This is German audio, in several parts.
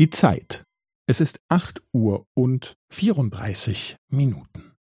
Die Zeit. Es ist acht Uhr und vierunddreißig Minuten.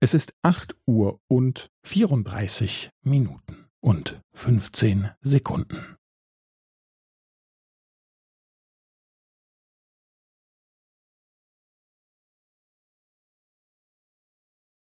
Es ist acht Uhr und vierunddreißig Minuten und fünfzehn Sekunden.